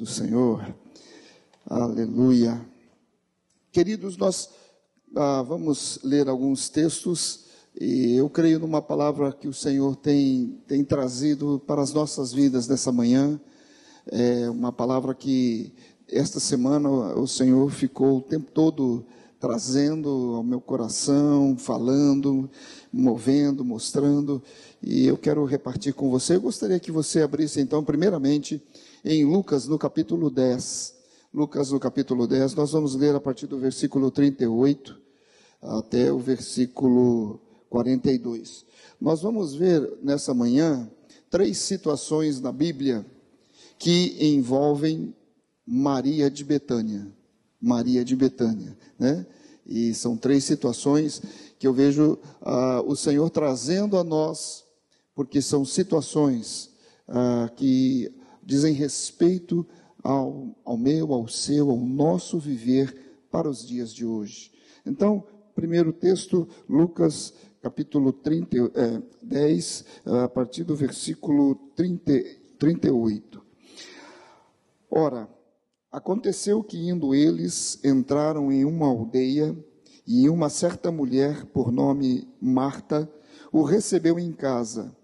do Senhor. Aleluia. Queridos, nós ah, vamos ler alguns textos e eu creio numa palavra que o Senhor tem, tem trazido para as nossas vidas nessa manhã. É uma palavra que esta semana o Senhor ficou o tempo todo trazendo ao meu coração, falando, movendo, mostrando, e eu quero repartir com você. Eu gostaria que você abrisse então, primeiramente, em Lucas, no capítulo 10. Lucas, no capítulo 10, nós vamos ler a partir do versículo 38 até o versículo 42. Nós vamos ver nessa manhã três situações na Bíblia que envolvem Maria de Betânia. Maria de Betânia, né? E são três situações que eu vejo ah, o Senhor trazendo a nós, porque são situações ah, que dizem respeito ao, ao meu, ao seu, ao nosso viver para os dias de hoje. Então, primeiro texto, Lucas capítulo 30, é, 10, a partir do versículo 30, 38. Ora, Aconteceu que, indo eles, entraram em uma aldeia, e uma certa mulher, por nome Marta, o recebeu em casa.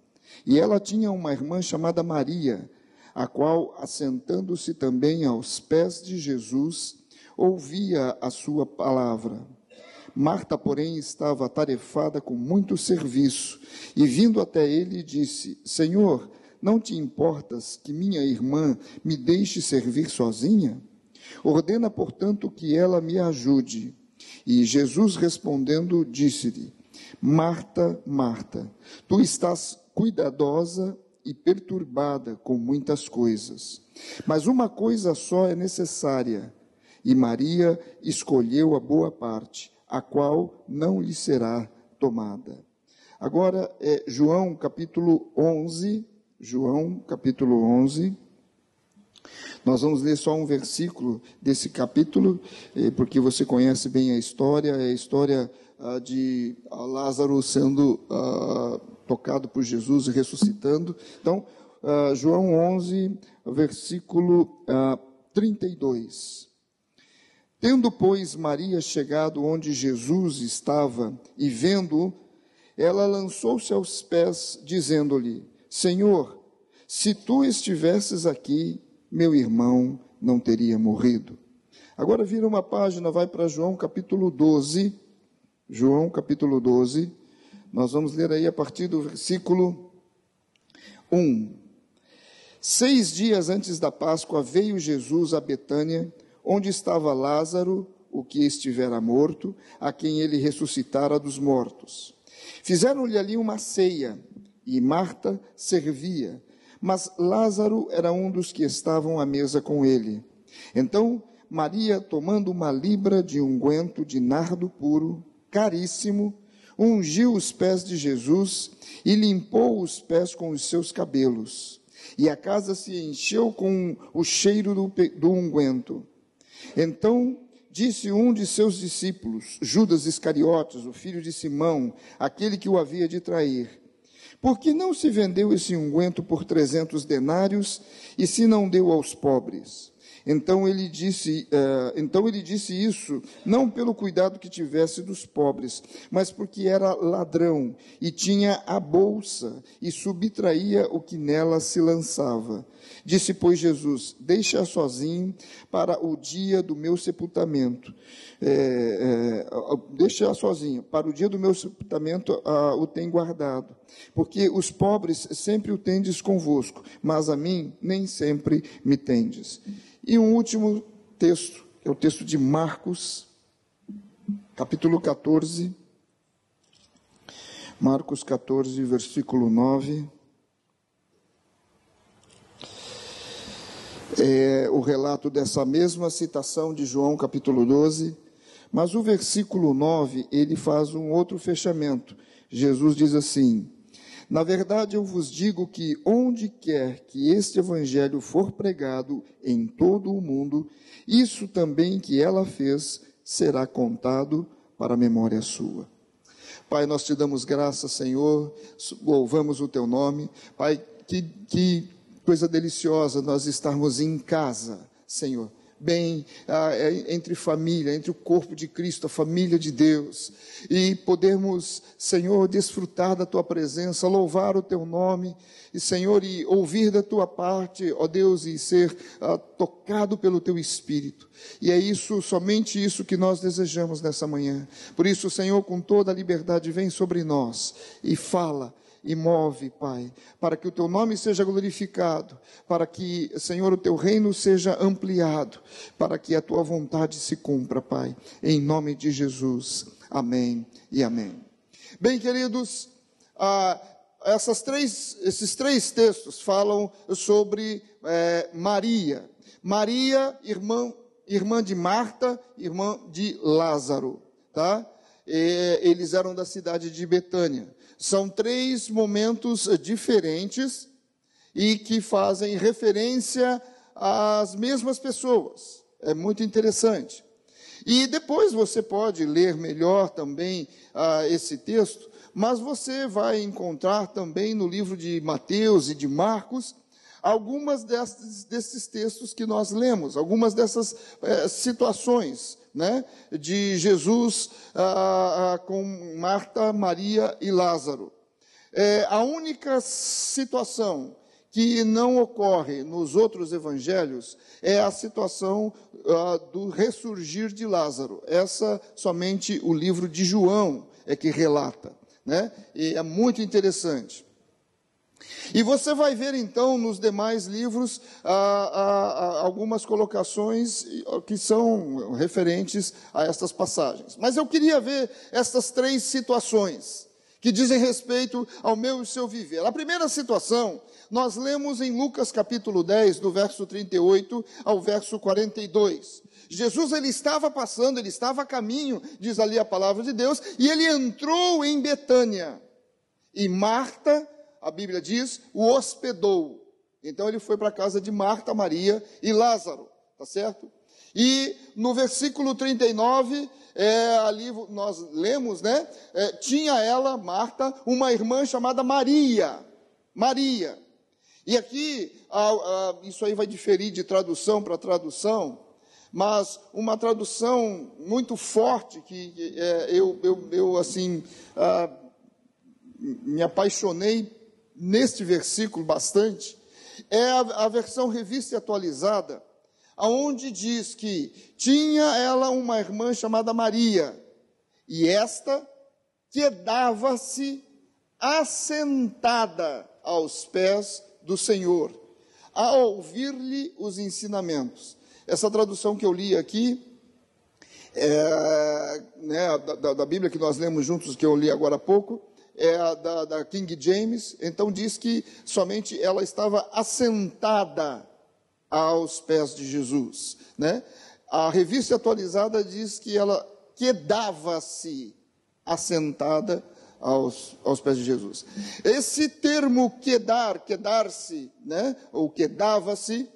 E ela tinha uma irmã chamada Maria, a qual, assentando-se também aos pés de Jesus, ouvia a sua palavra. Marta, porém, estava atarefada com muito serviço, e vindo até ele, disse: Senhor, não te importas que minha irmã me deixe servir sozinha? Ordena, portanto, que ela me ajude. E Jesus respondendo, disse-lhe: Marta, Marta, tu estás cuidadosa e perturbada com muitas coisas. Mas uma coisa só é necessária, e Maria escolheu a boa parte, a qual não lhe será tomada. Agora é João capítulo 11, João, capítulo 11. Nós vamos ler só um versículo desse capítulo, eh, porque você conhece bem a história, é a história ah, de ah, Lázaro sendo ah, tocado por Jesus e ressuscitando. Então, João 11, versículo 32. Tendo, pois, Maria chegado onde Jesus estava e vendo-o, ela lançou-se aos pés, dizendo-lhe: Senhor, se tu estivesses aqui, meu irmão não teria morrido. Agora vira uma página, vai para João capítulo 12. João capítulo 12. Nós vamos ler aí a partir do versículo 1. Seis dias antes da Páscoa veio Jesus a Betânia, onde estava Lázaro, o que estivera morto, a quem ele ressuscitara dos mortos. Fizeram-lhe ali uma ceia e Marta servia, mas Lázaro era um dos que estavam à mesa com ele. Então Maria, tomando uma libra de unguento de nardo puro, caríssimo, ungiu os pés de Jesus e limpou os pés com os seus cabelos. E a casa se encheu com o cheiro do, do unguento. Então disse um de seus discípulos, Judas Iscariotes, o filho de Simão, aquele que o havia de trair, por que não se vendeu esse unguento por trezentos denários e se não deu aos pobres? Então ele disse, uh, então ele disse isso não pelo cuidado que tivesse dos pobres, mas porque era ladrão e tinha a bolsa e subtraía o que nela se lançava. Disse, pois, Jesus: Deixa sozinho para o dia do meu sepultamento. É, é, deixa sozinho, para o dia do meu sepultamento ah, o tem guardado. Porque os pobres sempre o tendes convosco, mas a mim nem sempre me tendes. E um último texto, é o texto de Marcos, capítulo 14. Marcos 14, versículo 9. É o relato dessa mesma citação de João, capítulo 12. Mas o versículo 9, ele faz um outro fechamento. Jesus diz assim: na verdade, eu vos digo que onde quer que este evangelho for pregado em todo o mundo, isso também que ela fez será contado para a memória sua. Pai, nós te damos graça, Senhor, louvamos o teu nome. Pai, que, que coisa deliciosa nós estarmos em casa, Senhor bem ah, é, entre família, entre o corpo de Cristo, a família de Deus, e podermos, Senhor, desfrutar da tua presença, louvar o teu nome, e Senhor, e ouvir da tua parte, ó Deus, e ser ah, tocado pelo teu Espírito. E é isso, somente isso que nós desejamos nessa manhã. Por isso, Senhor, com toda a liberdade, vem sobre nós e fala e move, Pai, para que o teu nome seja glorificado, para que, Senhor, o teu reino seja ampliado, para que a tua vontade se cumpra, Pai, em nome de Jesus. Amém e amém. Bem, queridos, ah, essas três, esses três textos falam sobre é, Maria. Maria, irmã, irmã de Marta, irmã de Lázaro, tá? E, eles eram da cidade de Betânia. São três momentos diferentes e que fazem referência às mesmas pessoas. É muito interessante. E depois você pode ler melhor também ah, esse texto, mas você vai encontrar também no livro de Mateus e de Marcos algumas desses, desses textos que nós lemos, algumas dessas eh, situações né, de Jesus ah, ah, com Marta, Maria e Lázaro. É, a única situação que não ocorre nos outros evangelhos é a situação ah, do ressurgir de Lázaro. Essa somente o livro de João é que relata. Né? E é muito interessante. E você vai ver então nos demais livros ah, ah, ah, algumas colocações que são referentes a estas passagens. Mas eu queria ver estas três situações que dizem respeito ao meu e seu viver. A primeira situação, nós lemos em Lucas capítulo 10, do verso 38 ao verso 42. Jesus ele estava passando, ele estava a caminho, diz ali a palavra de Deus, e ele entrou em Betânia. E Marta a Bíblia diz, o hospedou. Então ele foi para a casa de Marta, Maria e Lázaro, tá certo? E no versículo 39, é, ali nós lemos, né? É, tinha ela, Marta, uma irmã chamada Maria. Maria. E aqui, a, a, isso aí vai diferir de tradução para tradução, mas uma tradução muito forte que é, eu, eu, eu, assim, ah, me apaixonei neste versículo bastante, é a, a versão revista e atualizada, aonde diz que tinha ela uma irmã chamada Maria, e esta quedava-se assentada aos pés do Senhor, a ouvir-lhe os ensinamentos. Essa tradução que eu li aqui, é, né, da, da, Bíblia que nós lemos juntos, que eu li agora há pouco, é a da, da King James, então diz que somente ela estava assentada aos pés de Jesus. Né? A revista atualizada diz que ela quedava-se assentada aos, aos pés de Jesus. Esse termo quedar, quedar-se, né? ou quedava-se,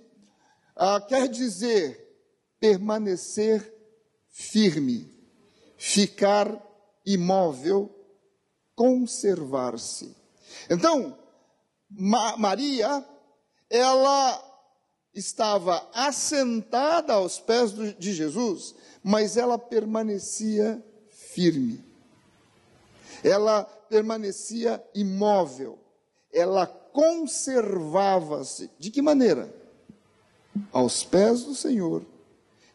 ah, quer dizer permanecer firme, ficar imóvel conservar-se. Então, Ma Maria, ela estava assentada aos pés de Jesus, mas ela permanecia firme. Ela permanecia imóvel. Ela conservava-se. De que maneira? Aos pés do Senhor.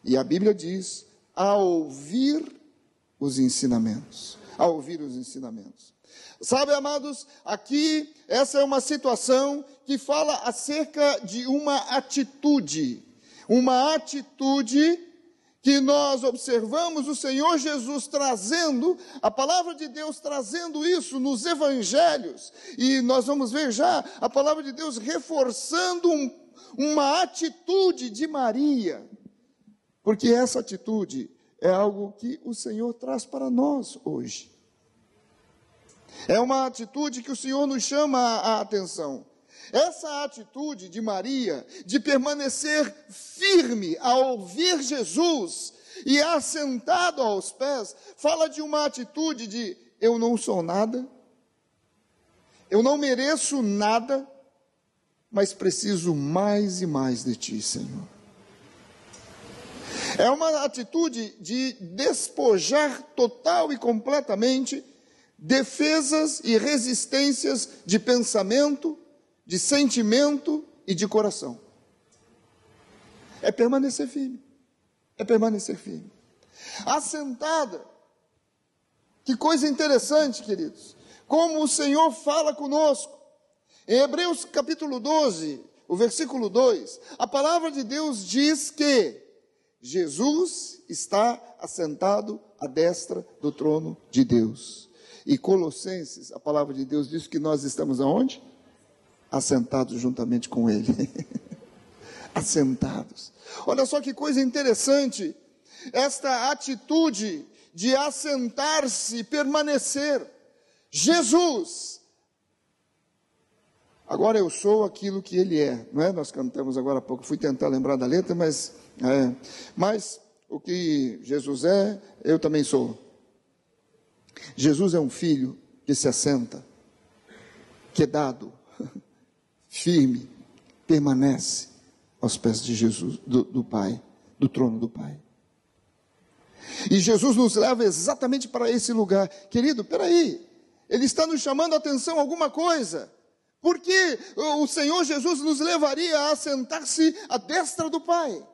E a Bíblia diz: a ouvir os ensinamentos. A ouvir os ensinamentos. Sabe, amados, aqui essa é uma situação que fala acerca de uma atitude, uma atitude que nós observamos o Senhor Jesus trazendo, a palavra de Deus trazendo isso nos evangelhos, e nós vamos ver já a palavra de Deus reforçando um, uma atitude de Maria, porque essa atitude é algo que o Senhor traz para nós hoje. É uma atitude que o Senhor nos chama a atenção. Essa atitude de Maria, de permanecer firme ao ouvir Jesus e assentado aos pés, fala de uma atitude de eu não sou nada, eu não mereço nada, mas preciso mais e mais de Ti, Senhor. É uma atitude de despojar total e completamente defesas e resistências de pensamento, de sentimento e de coração. É permanecer firme. É permanecer firme. Assentada. Que coisa interessante, queridos. Como o Senhor fala conosco. Em Hebreus capítulo 12, o versículo 2, a palavra de Deus diz que Jesus está assentado à destra do trono de Deus. E Colossenses, a palavra de Deus diz que nós estamos aonde? Assentados juntamente com Ele. Assentados. Olha só que coisa interessante, esta atitude de assentar-se, permanecer. Jesus, agora eu sou aquilo que Ele é, não é? Nós cantamos agora há pouco, fui tentar lembrar da letra, mas, é, mas o que Jesus é, eu também sou. Jesus é um filho que se assenta, que é dado, firme, permanece aos pés de Jesus, do, do Pai, do trono do Pai. E Jesus nos leva exatamente para esse lugar. Querido, peraí, Ele está nos chamando a atenção alguma coisa. Porque o Senhor Jesus nos levaria a sentar-se à destra do Pai.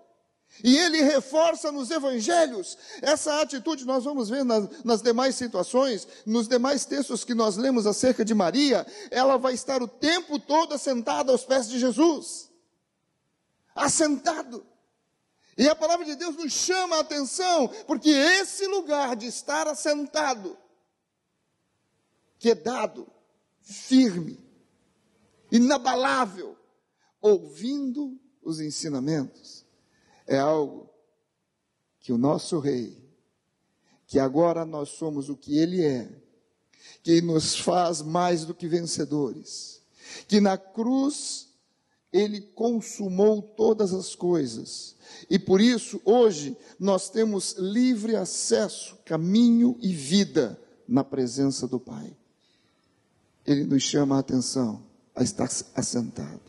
E ele reforça nos evangelhos. Essa atitude, nós vamos ver nas, nas, demais situações, nos demais textos que nós lemos acerca de Maria, ela vai estar o tempo todo assentada aos pés de Jesus. Assentado. E a palavra de Deus nos chama a atenção, porque esse lugar de estar assentado, quedado, firme, inabalável, ouvindo os ensinamentos, é algo que o nosso Rei, que agora nós somos o que Ele é, que nos faz mais do que vencedores, que na cruz ele consumou todas as coisas. E por isso, hoje, nós temos livre acesso, caminho e vida na presença do Pai. Ele nos chama a atenção a estar assentado.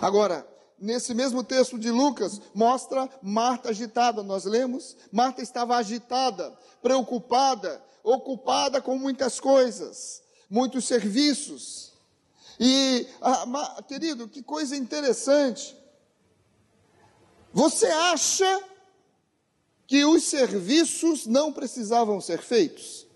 Agora, nesse mesmo texto de Lucas, mostra Marta agitada. Nós lemos, Marta estava agitada, preocupada, ocupada com muitas coisas, muitos serviços e, ah, querido, que coisa interessante. Você acha que os serviços não precisavam ser feitos?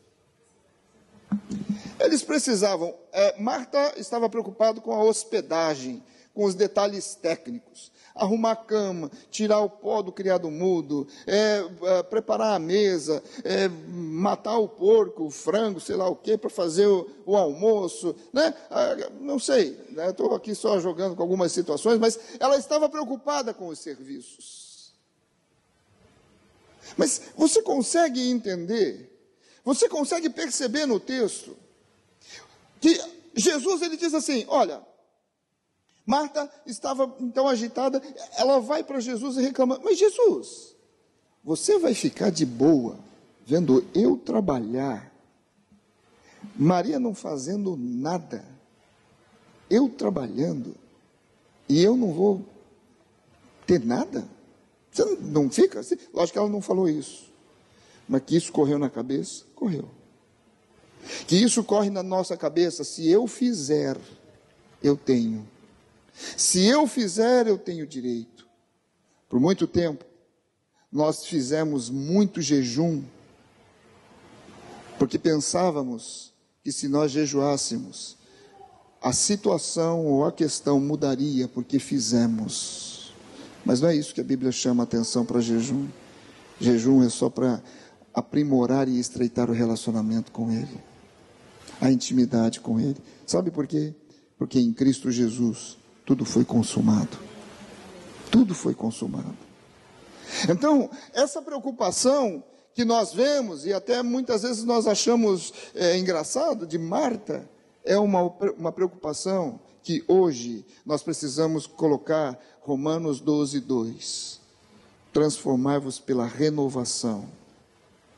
Eles precisavam. É, Marta estava preocupada com a hospedagem, com os detalhes técnicos arrumar a cama, tirar o pó do criado mudo, é, é, preparar a mesa, é, matar o porco, o frango, sei lá o que, para fazer o, o, almoço, né? Ah, não sei, estou né? aqui só jogando com algumas situações, mas ela estava preocupada com os serviços. Mas você consegue entender, você consegue perceber no texto, que Jesus ele diz assim: olha, Marta estava então agitada, ela vai para Jesus e reclama: Mas Jesus, você vai ficar de boa vendo eu trabalhar, Maria não fazendo nada, eu trabalhando, e eu não vou ter nada? Você não fica assim? Lógico que ela não falou isso, mas que isso correu na cabeça, correu. Que isso corre na nossa cabeça, se eu fizer, eu tenho. Se eu fizer, eu tenho direito. Por muito tempo, nós fizemos muito jejum, porque pensávamos que se nós jejuássemos, a situação ou a questão mudaria porque fizemos. Mas não é isso que a Bíblia chama atenção para jejum. Jejum é só para aprimorar e estreitar o relacionamento com Ele, a intimidade com Ele. Sabe por quê? Porque em Cristo Jesus tudo foi consumado. Tudo foi consumado. Então, essa preocupação que nós vemos, e até muitas vezes nós achamos é, engraçado, de Marta, é uma, uma preocupação que hoje nós precisamos colocar Romanos 12, 2. Transformai-vos pela renovação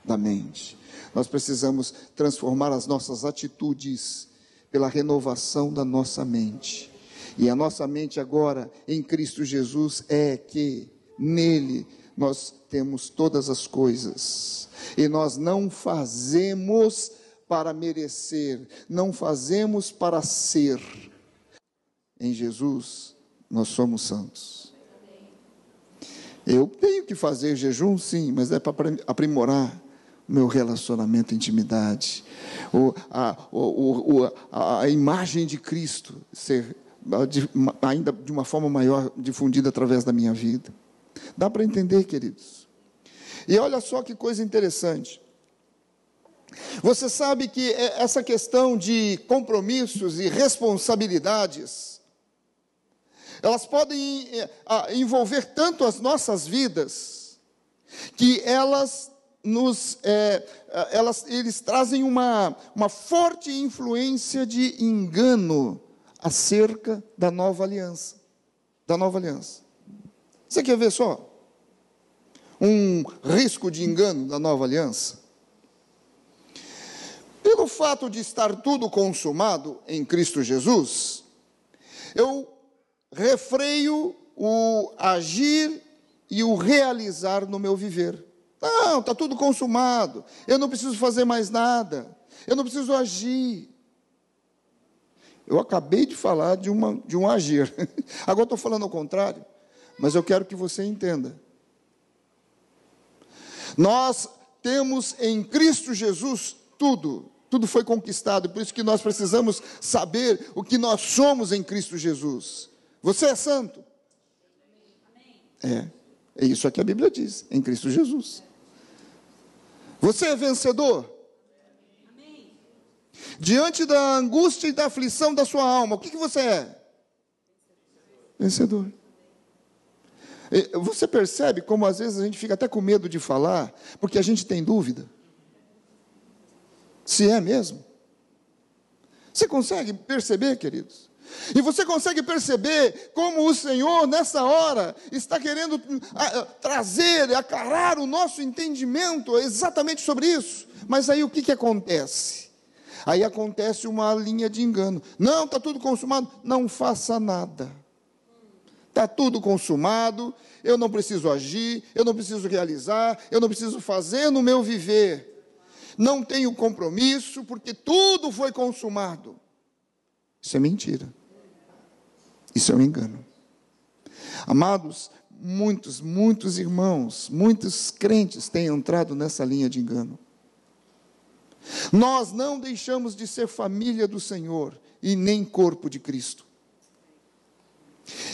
da mente. Nós precisamos transformar as nossas atitudes pela renovação da nossa mente. E a nossa mente agora em Cristo Jesus é que nele nós temos todas as coisas. E nós não fazemos para merecer, não fazemos para ser. Em Jesus nós somos santos. Eu tenho que fazer jejum, sim, mas é para aprimorar o meu relacionamento, intimidade, o, a, a, a imagem de Cristo ser ainda de uma forma maior difundida através da minha vida. Dá para entender, queridos? E olha só que coisa interessante. Você sabe que é, essa questão de compromissos e responsabilidades, elas podem é, envolver tanto as nossas vidas, que elas nos, é, elas, eles trazem uma, uma forte influência de engano acerca da nova aliança. Da nova aliança. Você quer ver só? Um risco de engano da nova aliança? Pelo fato de estar tudo consumado em Cristo Jesus, eu refreio o agir e o realizar no meu viver. Não, está tudo consumado, eu não preciso fazer mais nada, eu não preciso agir. Eu acabei de falar de, uma, de um agir. Agora estou falando ao contrário, mas eu quero que você entenda. Nós temos em Cristo Jesus tudo, tudo foi conquistado, por isso que nós precisamos saber o que nós somos em Cristo Jesus. Você é santo? É, é isso que a Bíblia diz, em Cristo Jesus. Você é vencedor? Diante da angústia e da aflição da sua alma, o que, que você é? Vencedor. Você percebe como às vezes a gente fica até com medo de falar, porque a gente tem dúvida? Se é mesmo? Você consegue perceber, queridos? E você consegue perceber como o Senhor, nessa hora, está querendo trazer, aclarar o nosso entendimento exatamente sobre isso. Mas aí o que, que acontece? Aí acontece uma linha de engano. Não, está tudo consumado. Não faça nada. Está tudo consumado, eu não preciso agir, eu não preciso realizar, eu não preciso fazer no meu viver. Não tenho compromisso, porque tudo foi consumado. Isso é mentira. Isso é um engano. Amados, muitos, muitos irmãos, muitos crentes têm entrado nessa linha de engano. Nós não deixamos de ser família do Senhor e nem corpo de Cristo.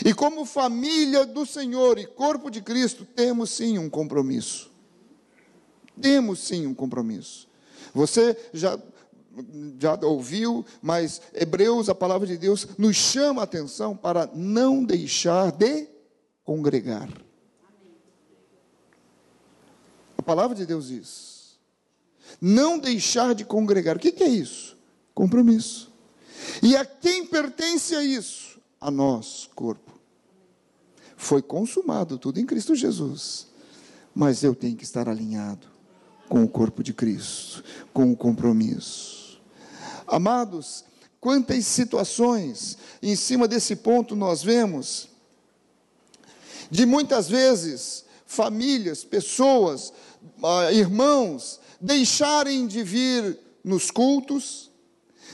E como família do Senhor e corpo de Cristo, temos sim um compromisso. Temos sim um compromisso. Você já, já ouviu, mas Hebreus, a palavra de Deus, nos chama a atenção para não deixar de congregar. A palavra de Deus diz: não deixar de congregar. O que é isso? Compromisso. E a quem pertence a isso? A nós, corpo. Foi consumado tudo em Cristo Jesus. Mas eu tenho que estar alinhado com o corpo de Cristo, com o compromisso. Amados, quantas situações em cima desse ponto nós vemos, de muitas vezes, famílias, pessoas, ah, irmãos, deixarem de vir nos cultos,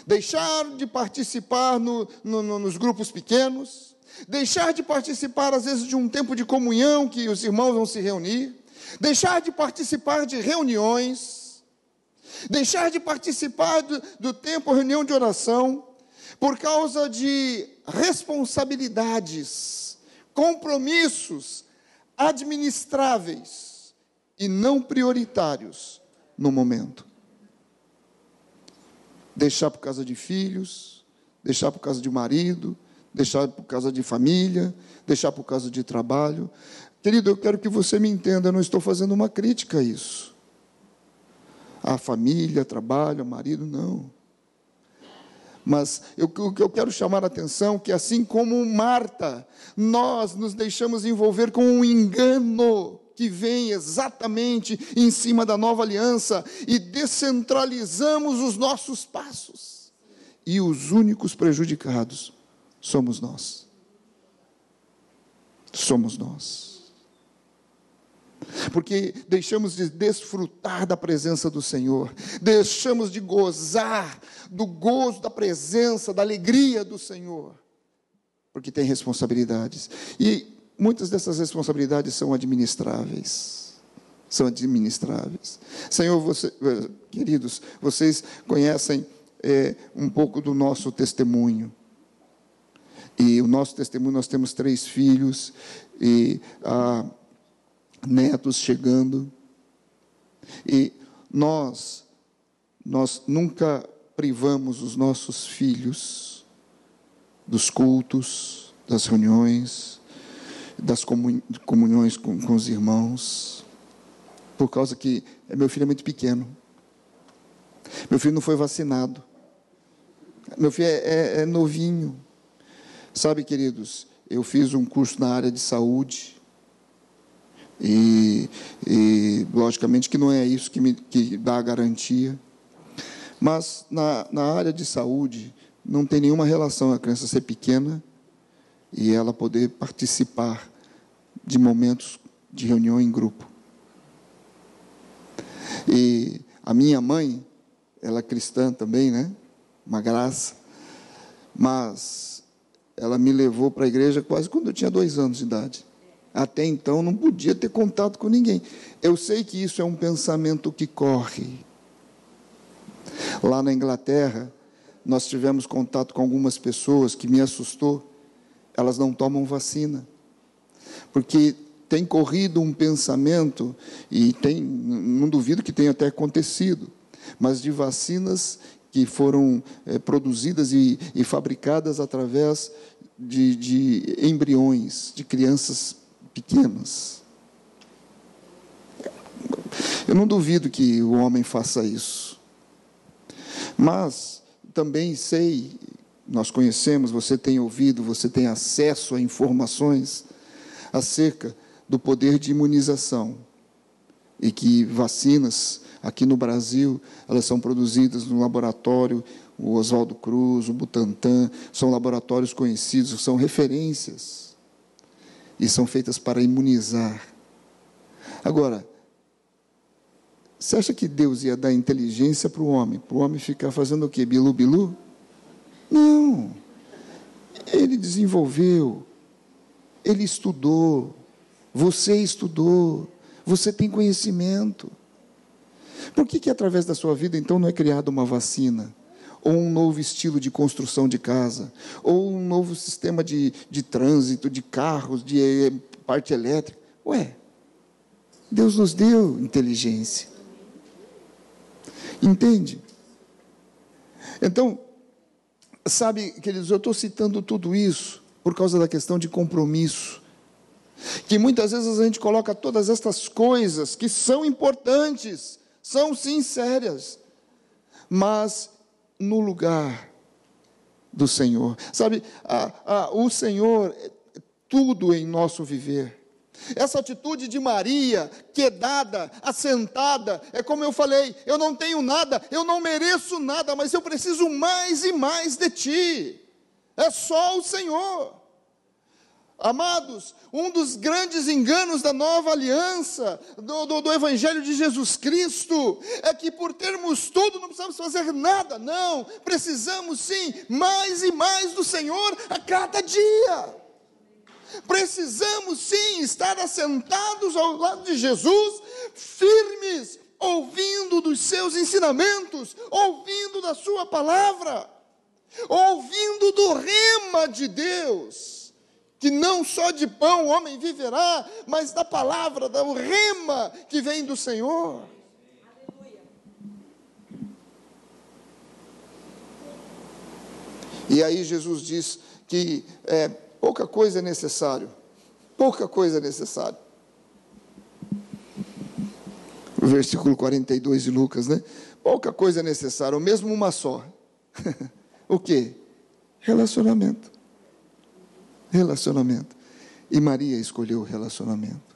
deixar de participar no, no, no, nos grupos pequenos, deixar de participar, às vezes, de um tempo de comunhão que os irmãos vão se reunir, deixar de participar de reuniões, deixar de participar do, do tempo, reunião de oração, por causa de responsabilidades, compromissos administráveis e não prioritários no momento. Deixar por causa de filhos, deixar por causa de marido, deixar por causa de família, deixar por causa de trabalho. Querido, eu quero que você me entenda, eu não estou fazendo uma crítica a isso. A família, trabalho, marido, não. Mas o que eu quero chamar a atenção é que assim como Marta, nós nos deixamos envolver com um engano que vem exatamente em cima da nova aliança e descentralizamos os nossos passos. E os únicos prejudicados somos nós. Somos nós. Porque deixamos de desfrutar da presença do Senhor, deixamos de gozar do gozo da presença, da alegria do Senhor, porque tem responsabilidades. E muitas dessas responsabilidades são administráveis. São administráveis. Senhor, você, queridos, vocês conhecem é, um pouco do nosso testemunho. E o nosso testemunho, nós temos três filhos e ah, netos chegando. E nós, nós nunca privamos os nossos filhos dos cultos, das reuniões, das comunhões com, com os irmãos, por causa que meu filho é muito pequeno. Meu filho não foi vacinado. Meu filho é, é, é novinho. Sabe, queridos, eu fiz um curso na área de saúde. E, e logicamente que não é isso que me que dá a garantia. Mas na, na área de saúde, não tem nenhuma relação a criança ser pequena e ela poder participar de momentos de reunião em grupo. E a minha mãe, ela é cristã também, né? Uma graça. Mas ela me levou para a igreja quase quando eu tinha dois anos de idade. Até então não podia ter contato com ninguém. Eu sei que isso é um pensamento que corre. Lá na Inglaterra, nós tivemos contato com algumas pessoas que me assustou. Elas não tomam vacina. Porque tem corrido um pensamento, e tem, não duvido que tenha até acontecido, mas de vacinas que foram é, produzidas e, e, fabricadas através de, de embriões, de crianças pequenas. Eu não duvido que o homem faça isso. Mas também sei, nós conhecemos, você tem ouvido, você tem acesso a informações acerca do poder de imunização e que vacinas aqui no Brasil elas são produzidas no laboratório o Oswaldo Cruz, o Butantan, são laboratórios conhecidos, são referências e são feitas para imunizar. Agora, você acha que Deus ia dar inteligência para o homem? Para o homem ficar fazendo o quê? Bilu, bilu? Não. Ele desenvolveu, ele estudou, você estudou, você tem conhecimento. Por que, que através da sua vida, então, não é criada uma vacina? Ou um novo estilo de construção de casa? Ou um novo sistema de, de trânsito, de carros, de eh, parte elétrica? Ué, Deus nos deu inteligência. Entende? Então, sabe, queridos, eu estou citando tudo isso por causa da questão de compromisso que muitas vezes a gente coloca todas estas coisas que são importantes, são sim sérias, mas no lugar do Senhor. Sabe, a, a, o Senhor é tudo em nosso viver. Essa atitude de Maria, quedada, assentada, é como eu falei: eu não tenho nada, eu não mereço nada, mas eu preciso mais e mais de ti. É só o Senhor. Amados, um dos grandes enganos da nova aliança, do, do, do, Evangelho de Jesus Cristo, é que por termos tudo não precisamos fazer nada, não, precisamos sim mais e mais do Senhor a cada dia. Precisamos sim estar assentados ao lado de Jesus, firmes, ouvindo dos seus ensinamentos, ouvindo da Sua palavra, ouvindo do rema de Deus que não só de pão o homem viverá, mas da palavra, da rema que vem do Senhor. E aí Jesus diz que é, pouca coisa é necessário, pouca coisa é necessário. O versículo 42 de Lucas, né? Pouca coisa é necessária, ou mesmo uma só. o que? Relacionamento. Relacionamento. E Maria escolheu o relacionamento.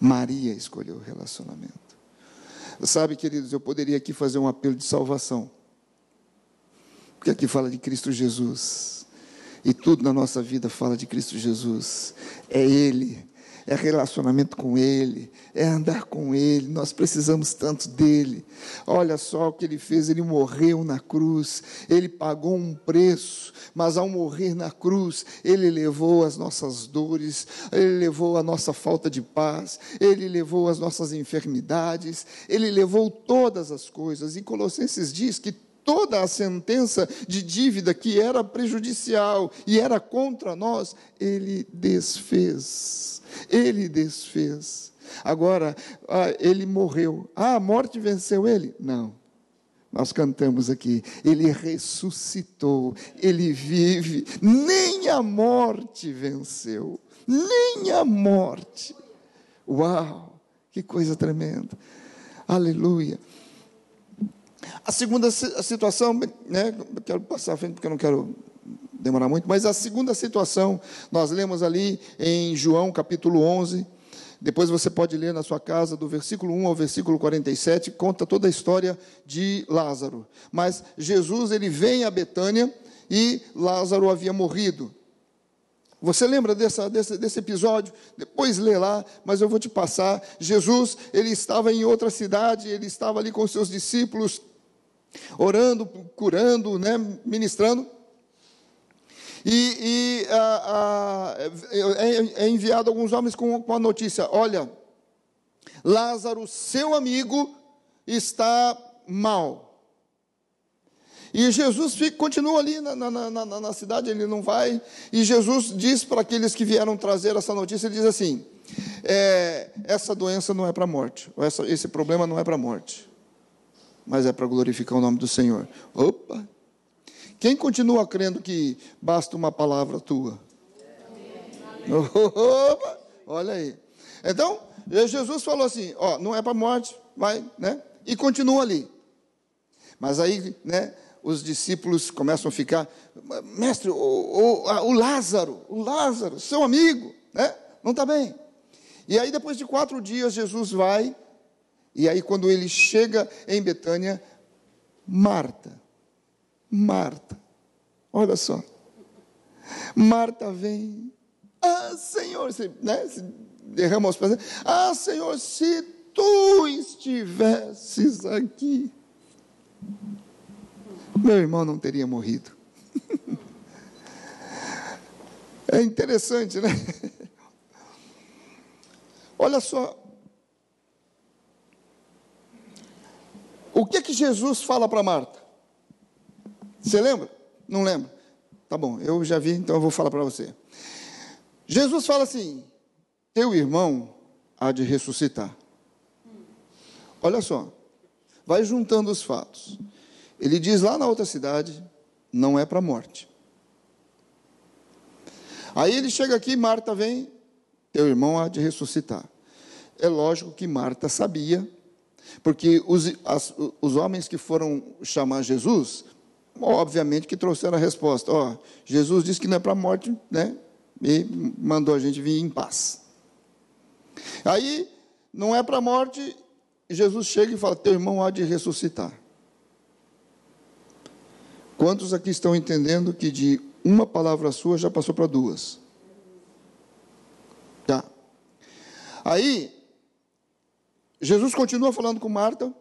Maria escolheu o relacionamento. Sabe, queridos, eu poderia aqui fazer um apelo de salvação. Porque aqui fala de Cristo Jesus. E tudo na nossa vida fala de Cristo Jesus. É Ele é relacionamento com Ele, é andar com Ele. Nós precisamos tanto dele. Olha só o que ele fez: ele morreu na cruz, ele pagou um preço, mas ao morrer na cruz, ele levou as nossas dores, ele levou a nossa falta de paz, ele levou as nossas enfermidades, ele levou todas as coisas. E Colossenses diz que toda a sentença de dívida que era prejudicial e era contra nós, ele desfez. Ele desfez. Agora, ah, ele morreu. Ah, a morte venceu ele? Não. Nós cantamos aqui, ele ressuscitou, ele vive, nem a morte venceu, nem a morte. Uau, que coisa tremenda. Aleluia. A segunda situação, né, quero passar à frente porque eu não quero demorar muito, mas a segunda situação, nós lemos ali em João capítulo 11, depois você pode ler na sua casa, do versículo 1 ao versículo 47, conta toda a história de Lázaro. Mas Jesus, ele vem a Betânia e Lázaro havia morrido. Você lembra dessa, desse, desse episódio? Depois lê lá, mas eu vou te passar. Jesus, ele estava em outra cidade, ele estava ali com seus discípulos, orando, curando, né, ministrando. E, e a, a, é, é, enviado alguns homens com, com a notícia: olha, Lázaro, seu amigo, está mal. E Jesus fica, continua ali na, na, na, na, cidade, ele não vai. E Jesus diz para aqueles que vieram trazer essa notícia: ele diz assim: é, essa doença não é para a morte, essa, esse problema não é para a morte mas é para glorificar o nome do Senhor. Opa! Quem continua crendo que basta uma palavra tua? Opa! Olha aí. Então, Jesus falou assim: ó, não é para morte, vai, né? E continua ali. Mas aí, né? Os discípulos começam a ficar, mestre, o, o, o Lázaro, o Lázaro, seu amigo, né? Não está bem. E aí, depois de quatro dias, Jesus vai e aí, quando ele chega em Betânia, Marta, Marta, olha só, Marta vem, ah, Senhor, você, né, você derrama os pés, ah, Senhor, se tu estivesses aqui, meu irmão não teria morrido. É interessante, né? Olha só, O que que Jesus fala para Marta? Você lembra? Não lembra? Tá bom, eu já vi, então eu vou falar para você. Jesus fala assim: Teu irmão há de ressuscitar. Olha só, vai juntando os fatos. Ele diz lá na outra cidade: Não é para a morte. Aí ele chega aqui, Marta vem, teu irmão há de ressuscitar. É lógico que Marta sabia porque os, as, os homens que foram chamar Jesus, obviamente que trouxeram a resposta. Ó, Jesus disse que não é para a morte, né? E mandou a gente vir em paz. Aí, não é para a morte, Jesus chega e fala: Teu irmão há de ressuscitar. Quantos aqui estão entendendo que de uma palavra sua já passou para duas? Tá. Aí, Jesus continua falando com Marta,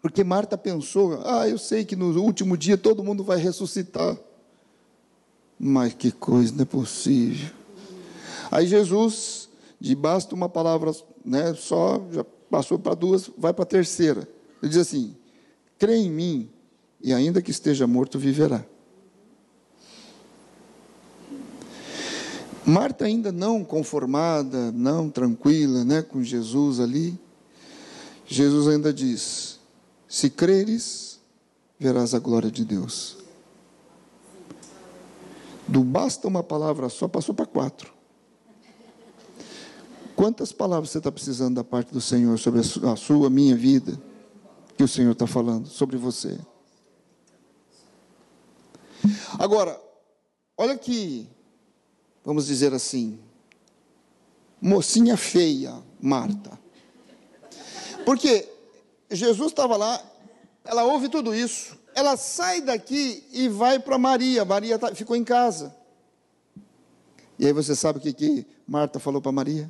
porque Marta pensou: ah, eu sei que no último dia todo mundo vai ressuscitar. Mas que coisa, não é possível. Aí Jesus, de basta uma palavra né, só, já passou para duas, vai para a terceira. Ele diz assim: crê em mim, e ainda que esteja morto, viverá. Marta ainda não conformada, não tranquila, né, com Jesus ali, Jesus ainda diz: Se creres, verás a glória de Deus. Do basta uma palavra só, passou para quatro. Quantas palavras você está precisando da parte do Senhor sobre a sua, minha vida? Que o Senhor está falando sobre você. Agora, olha aqui, vamos dizer assim, mocinha feia, Marta. Porque Jesus estava lá, ela ouve tudo isso, ela sai daqui e vai para Maria. Maria tá, ficou em casa. E aí você sabe o que, que Marta falou para Maria?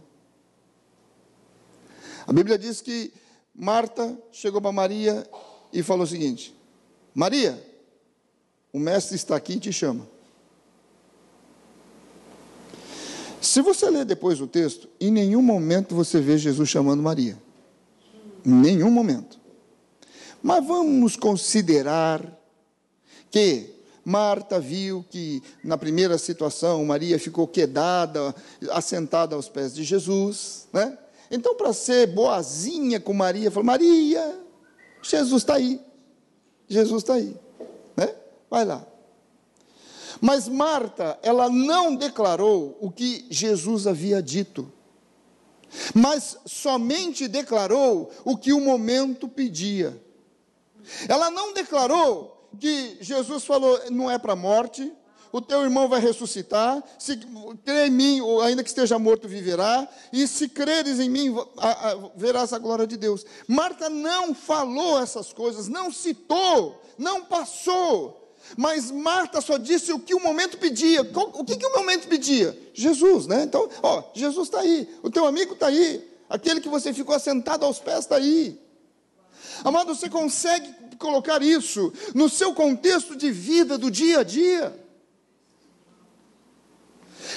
A Bíblia diz que Marta chegou para Maria e falou o seguinte: Maria, o mestre está aqui e te chama. Se você ler depois o texto, em nenhum momento você vê Jesus chamando Maria. Em nenhum momento. Mas vamos considerar que Marta viu que na primeira situação Maria ficou quedada, assentada aos pés de Jesus, né? Então, para ser boazinha com Maria, falou: Maria, Jesus está aí. Jesus está aí, né? Vai lá. Mas Marta, ela não declarou o que Jesus havia dito, mas somente declarou o que o momento pedia. Ela não declarou que Jesus falou, não é para a morte, o teu irmão vai ressuscitar, se crê em mim, ou ainda que esteja morto, viverá, e se creres em mim, verás a glória de Deus. Marta não falou essas coisas, não citou, não passou, mas Marta só disse o que o momento pedia. O que, que o momento pedia? Jesus, né? Então, ó, Jesus está aí, o teu amigo está aí, aquele que você ficou assentado aos pés está aí. Amado, você consegue colocar isso no seu contexto de vida do dia a dia?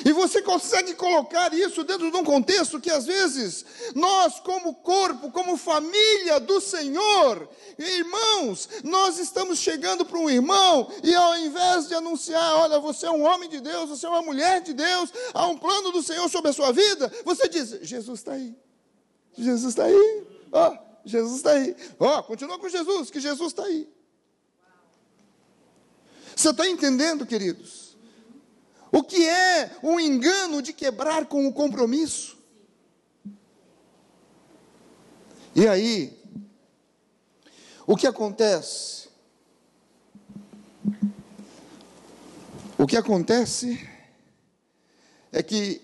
E você consegue colocar isso dentro de um contexto que às vezes nós, como corpo, como família do Senhor, irmãos, nós estamos chegando para um irmão e ao invés de anunciar, olha, você é um homem de Deus, você é uma mulher de Deus, há um plano do Senhor sobre a sua vida, você diz: Jesus está aí, Jesus está aí, ó, oh, Jesus está aí, ó, oh, continua com Jesus, que Jesus está aí. Você está entendendo, queridos? O que é o engano de quebrar com o compromisso? E aí, o que acontece? O que acontece é que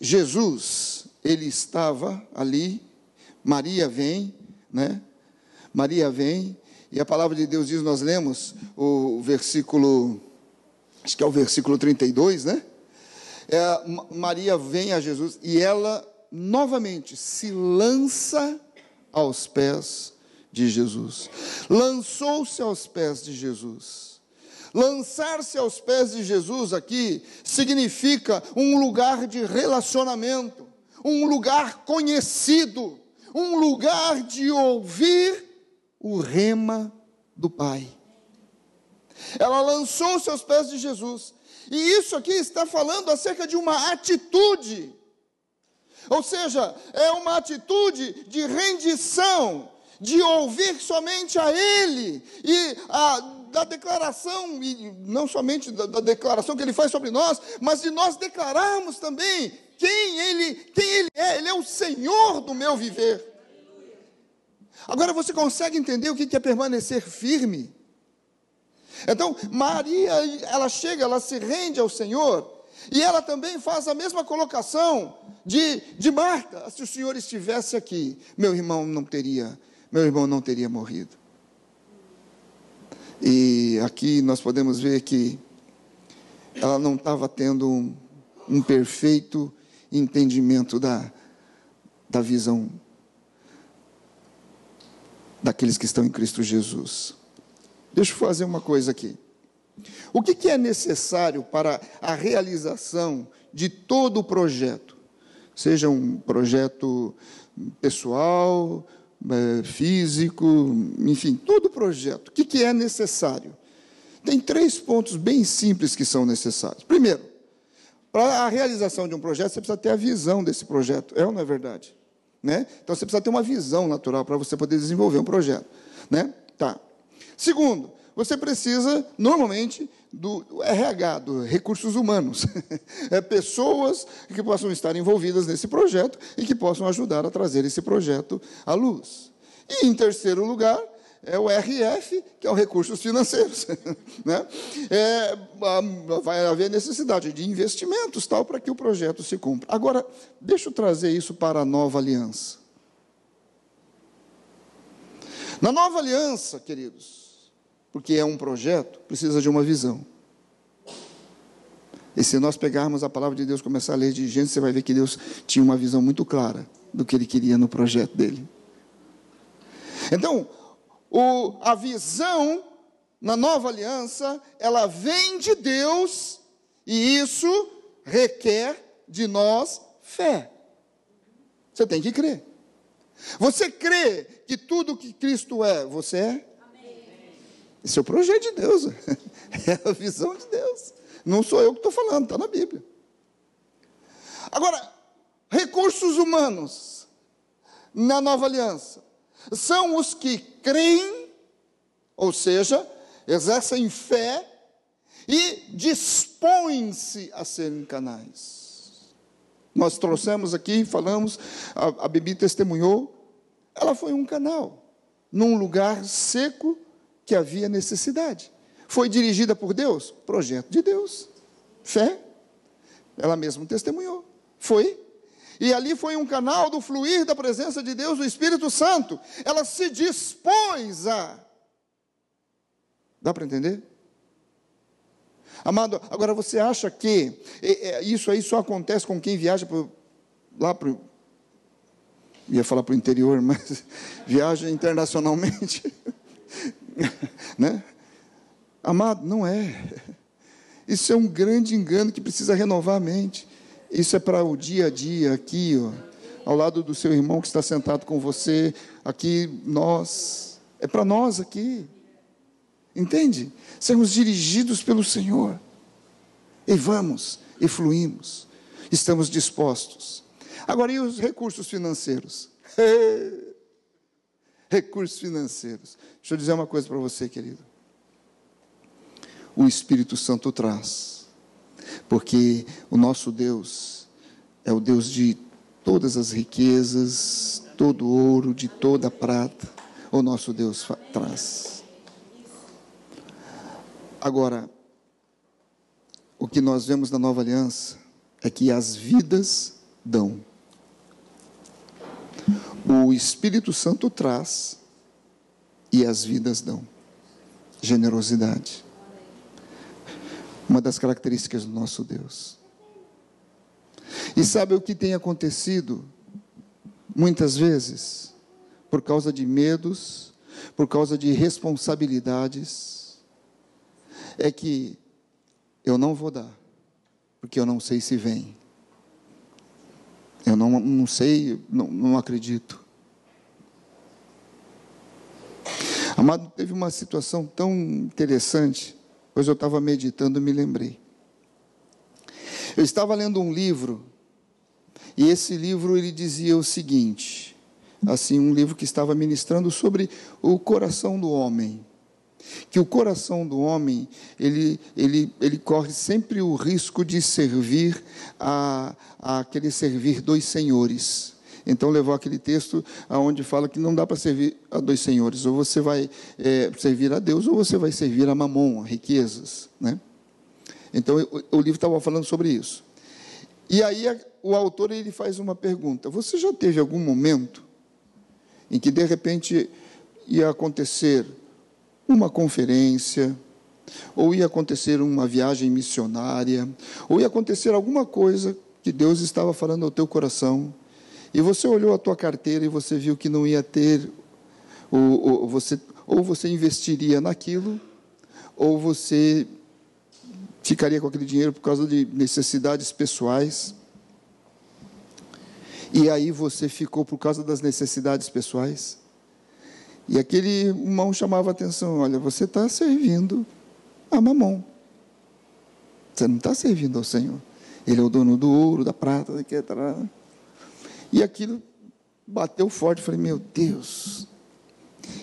Jesus, ele estava ali, Maria vem, né? Maria vem, e a palavra de Deus diz, nós lemos o versículo acho que é o versículo 32, né? É, Maria vem a Jesus e ela novamente se lança aos pés de Jesus. Lançou-se aos pés de Jesus. Lançar-se aos pés de Jesus aqui significa um lugar de relacionamento, um lugar conhecido, um lugar de ouvir o rema do Pai. Ela lançou os seus pés de Jesus. E isso aqui está falando acerca de uma atitude. Ou seja, é uma atitude de rendição, de ouvir somente a Ele e a, da declaração, e não somente da, da declaração que Ele faz sobre nós, mas de nós declararmos também quem Ele, quem Ele é. Ele é o Senhor do meu viver. Agora você consegue entender o que é permanecer firme? Então, Maria, ela chega, ela se rende ao Senhor, e ela também faz a mesma colocação de, de Marta. Se o Senhor estivesse aqui, meu irmão não teria, meu irmão não teria morrido. E aqui nós podemos ver que ela não estava tendo um, um perfeito entendimento da, da visão daqueles que estão em Cristo Jesus. Deixa eu fazer uma coisa aqui. O que, que é necessário para a realização de todo o projeto? Seja um projeto pessoal, é, físico, enfim, todo projeto. O que, que é necessário? Tem três pontos bem simples que são necessários. Primeiro, para a realização de um projeto, você precisa ter a visão desse projeto. É ou não é verdade? Né? Então você precisa ter uma visão natural para você poder desenvolver um projeto. Né? Tá. Segundo, você precisa, normalmente, do RH, do recursos humanos. é pessoas que possam estar envolvidas nesse projeto e que possam ajudar a trazer esse projeto à luz. E, em terceiro lugar, é o RF, que é o recursos financeiros. né? é, vai haver necessidade de investimentos tal para que o projeto se cumpra. Agora, deixa eu trazer isso para a nova aliança. Na nova aliança, queridos, porque é um projeto, precisa de uma visão. E se nós pegarmos a palavra de Deus, começar a ler de Gênesis, você vai ver que Deus tinha uma visão muito clara do que ele queria no projeto dele. Então, o, a visão na nova aliança, ela vem de Deus e isso requer de nós fé. Você tem que crer. Você crê que tudo que Cristo é, você é? Esse é o projeto de Deus, é a visão de Deus. Não sou eu que estou falando, está na Bíblia. Agora, recursos humanos na nova aliança são os que creem, ou seja, exercem fé e dispõem-se a serem canais. Nós trouxemos aqui, falamos, a, a Bibi testemunhou, ela foi um canal, num lugar seco que havia necessidade. Foi dirigida por Deus? Projeto de Deus. Fé. Ela mesma testemunhou. Foi. E ali foi um canal do fluir da presença de Deus, do Espírito Santo. Ela se dispôs a. Dá para entender? Amado, agora você acha que isso aí só acontece com quem viaja pro, lá para o. ia falar para o interior, mas viaja internacionalmente? né? Amado, não é. Isso é um grande engano que precisa renovar a mente. Isso é para o dia a dia, aqui, ó, ao lado do seu irmão que está sentado com você, aqui, nós. É para nós aqui. Entende? Sermos dirigidos pelo Senhor. E vamos, e fluímos. Estamos dispostos. Agora, e os recursos financeiros? recursos financeiros. Deixa eu dizer uma coisa para você, querido o Espírito Santo traz. Porque o nosso Deus é o Deus de todas as riquezas, todo ouro, de toda prata. O nosso Deus traz. Agora, o que nós vemos na nova aliança é que as vidas dão. O Espírito Santo traz e as vidas dão. Generosidade uma das características do nosso Deus. E sabe o que tem acontecido? Muitas vezes, por causa de medos, por causa de responsabilidades, é que eu não vou dar, porque eu não sei se vem. Eu não, não sei, não, não acredito. Amado, teve uma situação tão interessante Pois eu estava meditando e me lembrei. Eu estava lendo um livro, e esse livro ele dizia o seguinte: assim, um livro que estava ministrando sobre o coração do homem. Que o coração do homem, ele, ele, ele corre sempre o risco de servir a, a aquele servir dois senhores. Então levou aquele texto aonde fala que não dá para servir a dois senhores, ou você vai é, servir a Deus, ou você vai servir a mamon, a riquezas, né? Então o, o livro estava falando sobre isso. E aí a, o autor ele faz uma pergunta: você já teve algum momento em que de repente ia acontecer uma conferência, ou ia acontecer uma viagem missionária, ou ia acontecer alguma coisa que Deus estava falando ao teu coração, e você olhou a tua carteira e você viu que não ia ter, ou, ou, você, ou você investiria naquilo, ou você ficaria com aquele dinheiro por causa de necessidades pessoais. E aí você ficou por causa das necessidades pessoais. E aquele irmão chamava a atenção: olha, você está servindo a mamão. Você não está servindo ao Senhor. Ele é o dono do ouro, da prata, da que, e aquilo bateu forte. Falei, meu Deus.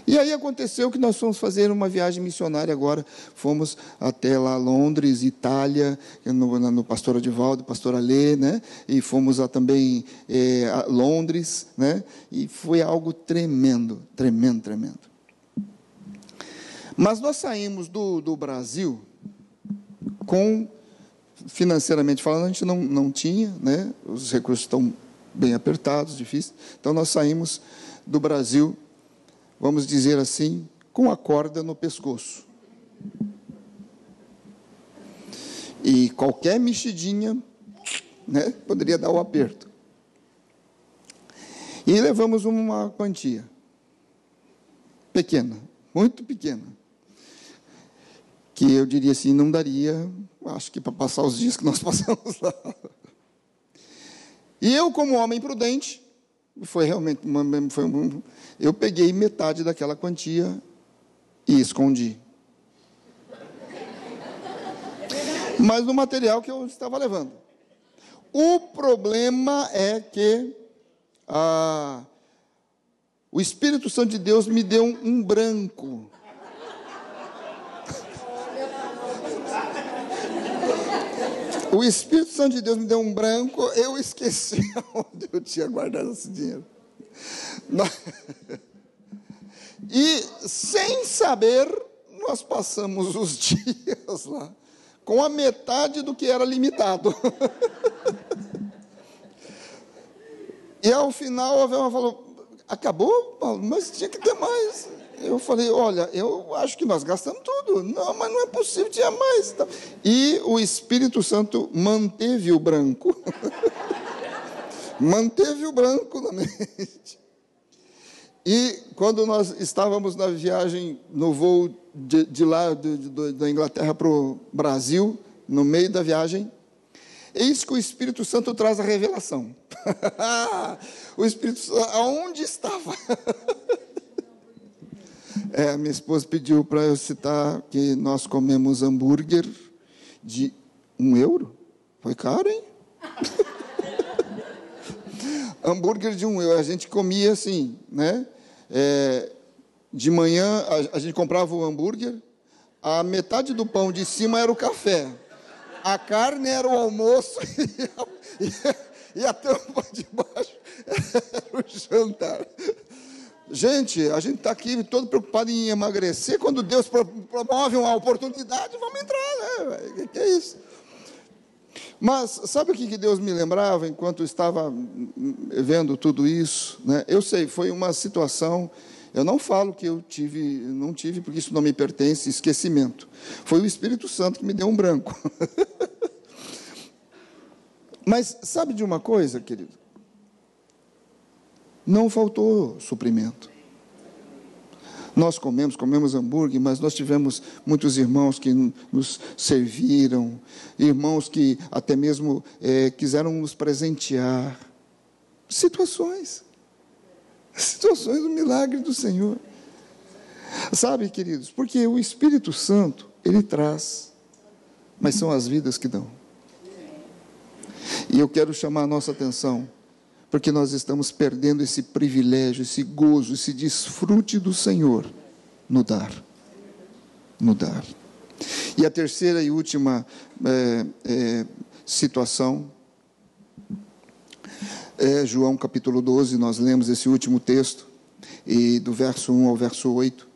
E aí aconteceu que nós fomos fazer uma viagem missionária agora. Fomos até lá Londres, Itália, no, no pastor Adivaldo, pastor Alê, né? E fomos a, também é, a Londres, né? E foi algo tremendo, tremendo, tremendo. Mas nós saímos do, do Brasil com, financeiramente falando, a gente não, não tinha, né? Os recursos estão bem apertados, difíceis. Então nós saímos do Brasil, vamos dizer assim, com a corda no pescoço. E qualquer mexidinha né, poderia dar o aperto. E levamos uma quantia pequena, muito pequena, que eu diria assim, não daria, acho que para passar os dias que nós passamos lá. E eu, como homem prudente, foi realmente uma, foi um, eu peguei metade daquela quantia e escondi. Mas no material que eu estava levando. O problema é que ah, o Espírito Santo de Deus me deu um branco. O Espírito Santo de Deus me deu um branco, eu esqueci onde eu tinha guardado esse dinheiro. E sem saber, nós passamos os dias lá com a metade do que era limitado. e ao final a Velma falou: acabou, Paulo, mas tinha que ter mais. Eu falei, olha, eu acho que nós gastamos tudo. Não, mas não é possível, tinha mais. E o Espírito Santo manteve o branco. manteve o branco na mente. E quando nós estávamos na viagem, no voo de, de lá, de, de, da Inglaterra para o Brasil, no meio da viagem, eis que o Espírito Santo traz a revelação. o Espírito Santo, aonde estava? é, minha esposa pediu para eu citar que nós comemos hambúrguer de um euro. Foi caro, hein? hambúrguer de um euro. A gente comia assim, né? É, de manhã a, a, gente comprava o hambúrguer, a metade do pão de cima era o café, a carne era o almoço e a, e, e a tampa de baixo era o jantar. Gente, a gente está aqui todo preocupado em emagrecer, quando Deus promove uma oportunidade, vamos entrar, né? Que, que é isso? Mas sabe o que Deus me lembrava enquanto estava vendo tudo isso? Né? Eu sei, foi uma situação. Eu não falo que eu tive, não tive, porque isso não me pertence, esquecimento. Foi o Espírito Santo que me deu um branco. Mas sabe de uma coisa, querido? Não faltou suprimento. Nós comemos, comemos hambúrguer, mas nós tivemos muitos irmãos que nos serviram, irmãos que até mesmo é, quiseram nos presentear. Situações. Situações do milagre do Senhor. Sabe, queridos, porque o Espírito Santo, ele traz, mas são as vidas que dão. E eu quero chamar a nossa atenção porque nós estamos perdendo esse privilégio, esse gozo, esse desfrute do Senhor no dar. No dar. E a terceira e última é, é, situação é João capítulo 12, nós lemos esse último texto, e do verso 1 ao verso 8.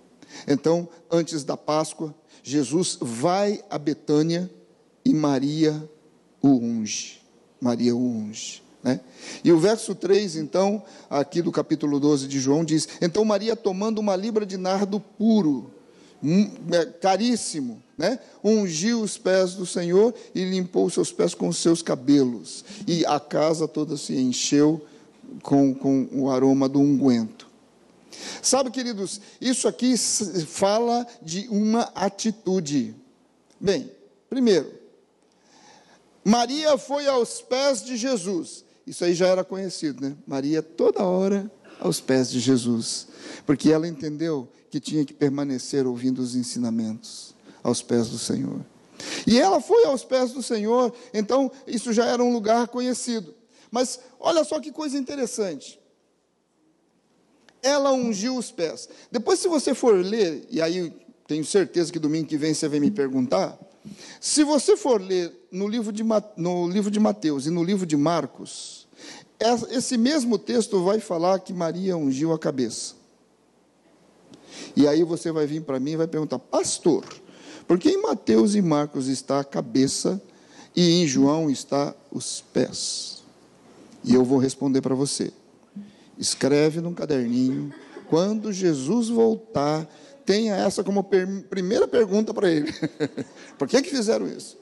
Então, antes da Páscoa, Jesus vai a Betânia e Maria o unge. Maria o unge. Né? E o verso 3, então, aqui do capítulo 12 de João, diz: Então Maria, tomando uma libra de nardo puro, hum, é, caríssimo, né? ungiu os pés do Senhor e limpou seus pés com os seus cabelos. E a casa toda se encheu com, com o aroma do unguento. Sabe, queridos, isso aqui fala de uma atitude. Bem, primeiro, Maria foi aos pés de Jesus isso aí já era conhecido, né? Maria toda hora aos pés de Jesus, porque ela entendeu que tinha que permanecer ouvindo os ensinamentos aos pés do Senhor. E ela foi aos pés do Senhor, então isso já era um lugar conhecido. Mas olha só que coisa interessante. Ela ungiu os pés. Depois, se você for ler, e aí tenho certeza que domingo que vem você vem me perguntar, se você for ler no livro de, no livro de Mateus e no livro de Marcos, esse mesmo texto vai falar que Maria ungiu a cabeça. E aí você vai vir para mim e vai perguntar, pastor, por que em Mateus e Marcos está a cabeça e em João está os pés? E eu vou responder para você. Escreve num caderninho, quando Jesus voltar, tenha essa como primeira pergunta para ele. por que, que fizeram isso?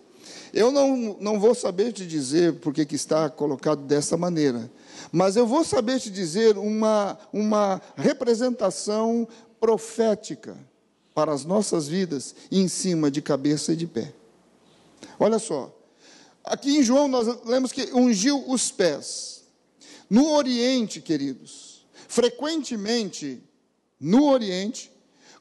Eu não, não vou saber te dizer por que está colocado dessa maneira, mas eu vou saber te dizer uma, uma representação profética para as nossas vidas em cima de cabeça e de pé. Olha só, aqui em João nós lemos que ungiu os pés. No Oriente, queridos, frequentemente no Oriente,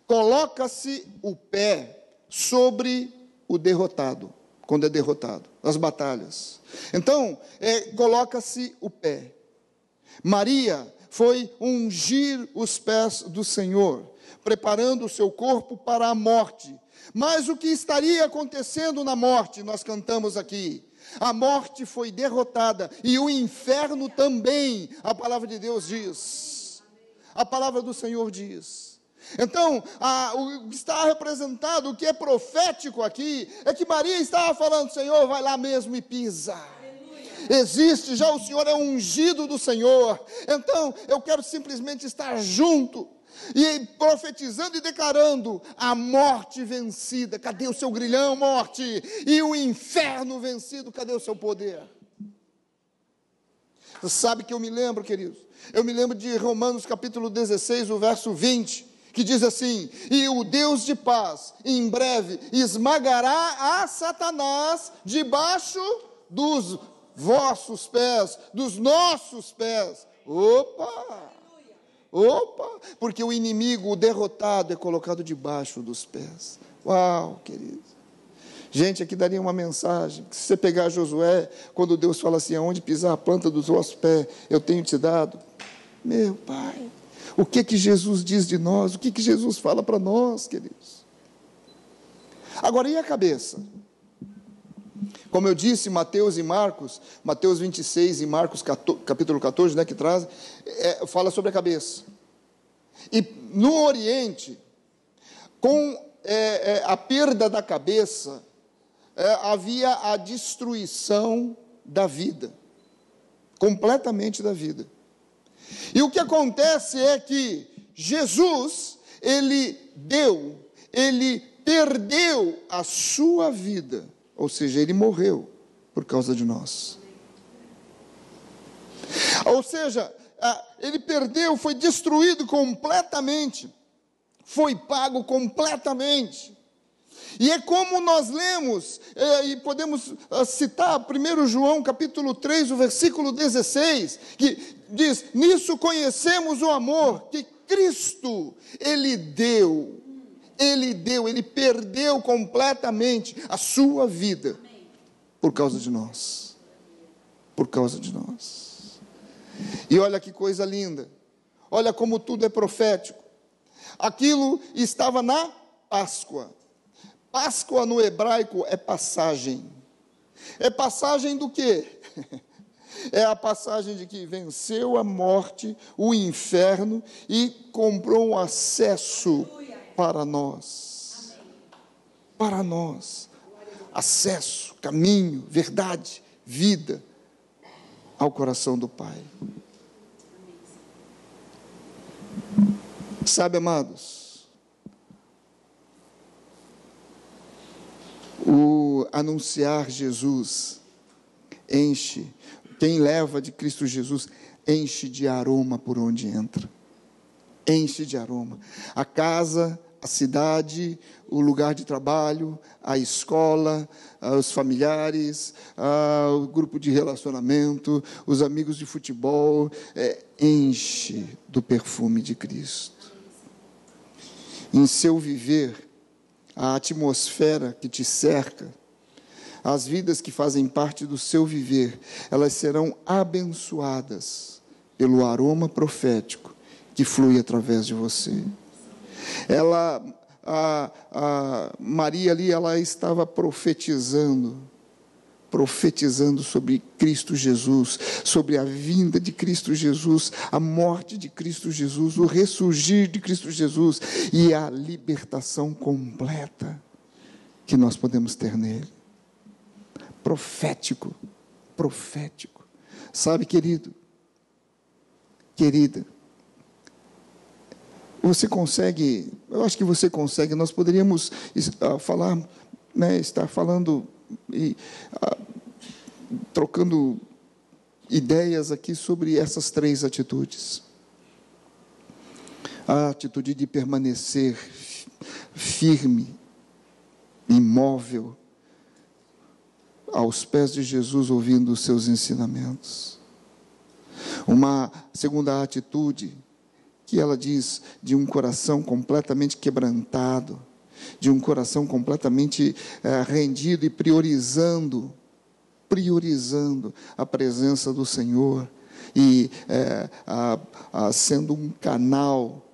coloca-se o pé sobre o derrotado, quando é derrotado, nas batalhas. Então, é, coloca-se o pé. Maria foi ungir os pés do Senhor, preparando o seu corpo para a morte. Mas o que estaria acontecendo na morte, nós cantamos aqui. A morte foi derrotada e o inferno também, a palavra de Deus diz. A palavra do Senhor diz. Então, a, o que está representado, o que é profético aqui, é que Maria estava falando: Senhor, vai lá mesmo e pisa existe, já o Senhor é ungido do Senhor. Então, eu quero simplesmente estar junto e profetizando e declarando a morte vencida. Cadê o seu grilhão, morte? E o inferno vencido, cadê o seu poder? Você sabe que eu me lembro, queridos? Eu me lembro de Romanos capítulo 16, o verso 20, que diz assim: E o Deus de paz, em breve, esmagará a Satanás debaixo dos vossos pés, dos nossos pés. Opa! Opa! Porque o inimigo, o derrotado, é colocado debaixo dos pés. Uau, querido. Gente, aqui daria uma mensagem. Se você pegar Josué, quando Deus fala assim: aonde pisar a planta dos vossos pés, eu tenho te dado. Meu Pai, o que que Jesus diz de nós? O que que Jesus fala para nós, queridos? Agora, e a cabeça? Como eu disse, Mateus e Marcos, Mateus 26 e Marcos capítulo 14, né, que traz, é, fala sobre a cabeça. E no Oriente, com é, é, a perda da cabeça, é, havia a destruição da vida, completamente da vida. E o que acontece é que Jesus, ele deu, ele perdeu a sua vida ou seja, ele morreu por causa de nós. Ou seja, ele perdeu, foi destruído completamente, foi pago completamente. E é como nós lemos, é, e podemos ah, citar 1 João capítulo 3, o versículo 16, que diz: Nisso conhecemos o amor que Cristo, Ele deu ele deu, ele perdeu completamente a sua vida por causa de nós. Por causa de nós. E olha que coisa linda. Olha como tudo é profético. Aquilo estava na Páscoa. Páscoa no hebraico é passagem. É passagem do quê? É a passagem de que venceu a morte, o inferno e comprou um acesso para nós. Para nós. Acesso, caminho, verdade, vida ao coração do Pai. Sabe, amados, o anunciar Jesus enche, quem leva de Cristo Jesus enche de aroma por onde entra. Enche de aroma. A casa a cidade, o lugar de trabalho, a escola, os familiares, o grupo de relacionamento, os amigos de futebol, é, enche do perfume de Cristo. Em seu viver, a atmosfera que te cerca, as vidas que fazem parte do seu viver, elas serão abençoadas pelo aroma profético que flui através de você. Ela, a, a Maria ali, ela estava profetizando, profetizando sobre Cristo Jesus, sobre a vinda de Cristo Jesus, a morte de Cristo Jesus, o ressurgir de Cristo Jesus e a libertação completa que nós podemos ter nele. Profético, profético. Sabe, querido, querida, Você consegue, eu acho que você consegue, nós poderíamos uh, falar, né, estar falando e uh, trocando ideias aqui sobre essas três atitudes. A atitude de permanecer firme, imóvel, aos pés de Jesus, ouvindo os seus ensinamentos. Uma segunda atitude, que ela diz de um coração completamente quebrantado, de um coração completamente é, rendido e priorizando, priorizando a presença do Senhor e é, a, a, sendo um canal